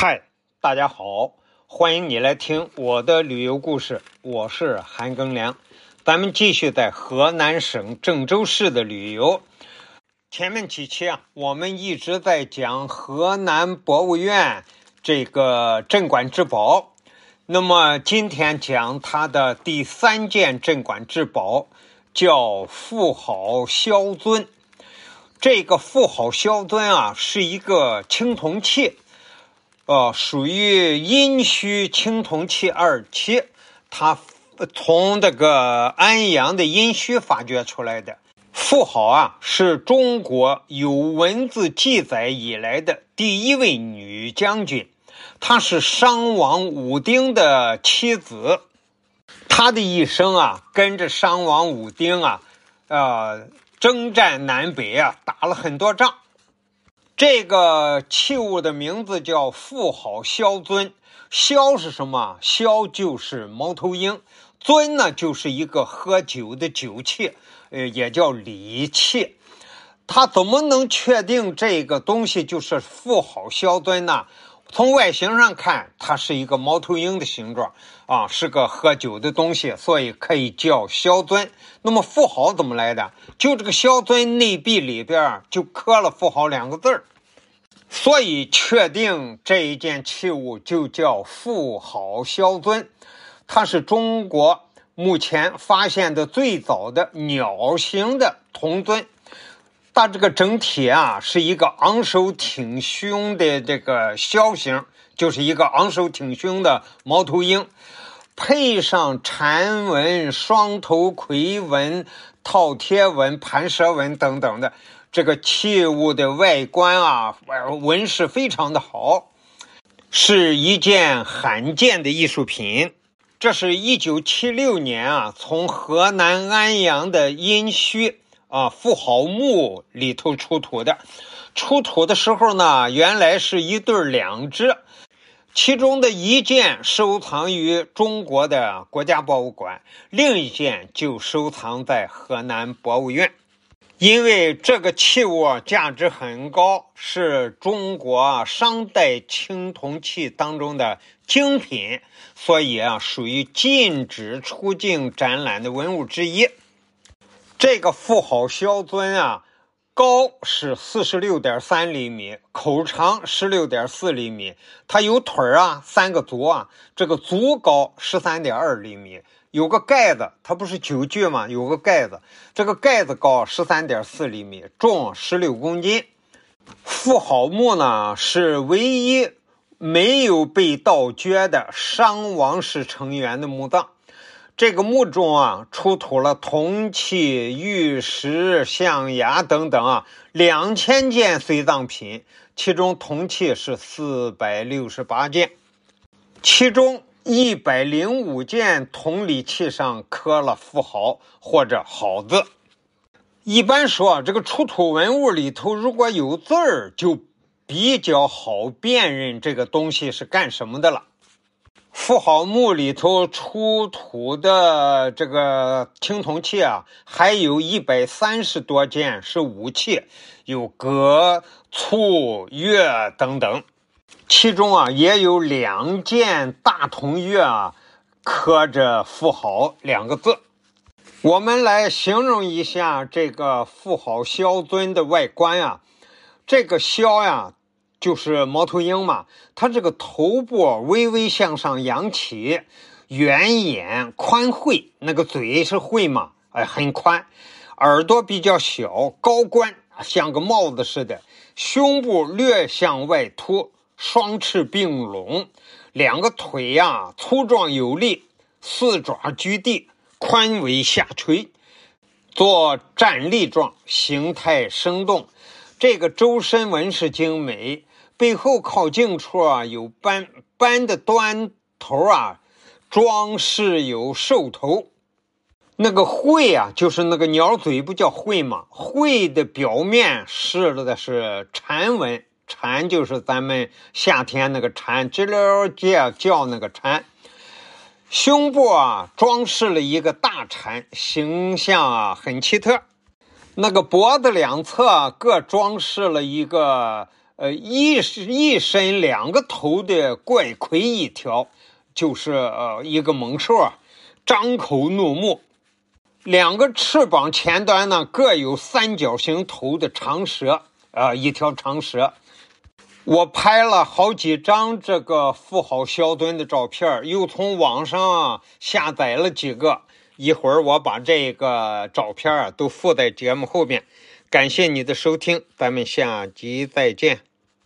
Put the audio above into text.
嗨，大家好，欢迎你来听我的旅游故事，我是韩庚良。咱们继续在河南省郑州市的旅游。前面几期啊，我们一直在讲河南博物院这个镇馆之宝。那么今天讲它的第三件镇馆之宝，叫妇好萧尊。这个妇好萧尊啊，是一个青铜器。呃，属于殷墟青铜器二期，它从这个安阳的殷墟发掘出来的。妇好啊，是中国有文字记载以来的第一位女将军，她是商王武丁的妻子。她的一生啊，跟着商王武丁啊，呃，征战南北啊，打了很多仗。这个器物的名字叫妇好肖尊，肖是什么？肖就是猫头鹰，尊呢就是一个喝酒的酒器，呃，也叫礼器。他怎么能确定这个东西就是妇好肖尊呢？从外形上看，它是一个猫头鹰的形状啊，是个喝酒的东西，所以可以叫萧尊。那么妇好怎么来的？就这个萧尊内壁里边就刻了“妇好”两个字儿。所以，确定这一件器物就叫妇好萧尊，它是中国目前发现的最早的鸟形的铜尊。它这个整体啊，是一个昂首挺胸的这个枭形，就是一个昂首挺胸的猫头鹰，配上蝉纹、双头魁纹、饕餮纹、盘蛇纹等等的。这个器物的外观啊，纹饰非常的好，是一件罕见的艺术品。这是一九七六年啊，从河南安阳的殷墟啊富豪墓里头出土的。出土的时候呢，原来是一对两只，其中的一件收藏于中国的国家博物馆，另一件就收藏在河南博物院。因为这个器物价值很高，是中国商代青铜器当中的精品，所以啊，属于禁止出境展览的文物之一。这个妇好萧尊啊，高是四十六点三厘米，口长十六点四厘米，它有腿啊，三个足啊，这个足高十三点二厘米。有个盖子，它不是酒具吗？有个盖子，这个盖子高十三点四厘米，重十六公斤。妇好墓呢是唯一没有被盗掘的商王室成员的墓葬。这个墓中啊出土了铜器、玉石、象牙等等啊两千件随葬品，其中铜器是四百六十八件，其中。一百零五件铜礼器上刻了“富豪”或者“好”字。一般说，这个出土文物里头如果有字儿，就比较好辨认这个东西是干什么的了。富豪墓里头出土的这个青铜器啊，还有一百三十多件是武器，有戈、簇、钺等等。其中啊，也有两件大铜钺啊，刻着“富豪”两个字。我们来形容一下这个“富好萧尊”的外观啊。这个“萧”呀，就是猫头鹰嘛。它这个头部微微向上扬起，圆眼宽喙，那个嘴是喙嘛，哎，很宽。耳朵比较小，高冠，像个帽子似的。胸部略向外凸。双翅并拢，两个腿呀粗壮有力，四爪居地，宽尾下垂，做站立状，形态生动。这个周身纹饰精美，背后靠近处啊有斑斑的端头啊，装饰有兽头。那个喙啊，就是那个鸟嘴，不叫喙吗？喙的表面饰的是蝉纹。蝉就是咱们夏天那个蝉，知了叫叫那个蝉。胸部啊装饰了一个大蝉，形象啊很奇特。那个脖子两侧各装饰了一个呃，一一身两个头的怪魁一条，就是呃一个猛兽啊，张口怒目，两个翅膀前端呢各有三角形头的长蛇，啊，一条长蛇。我拍了好几张这个富豪小墩的照片，又从网上下载了几个。一会儿我把这个照片啊都附在节目后边。感谢你的收听，咱们下集再见。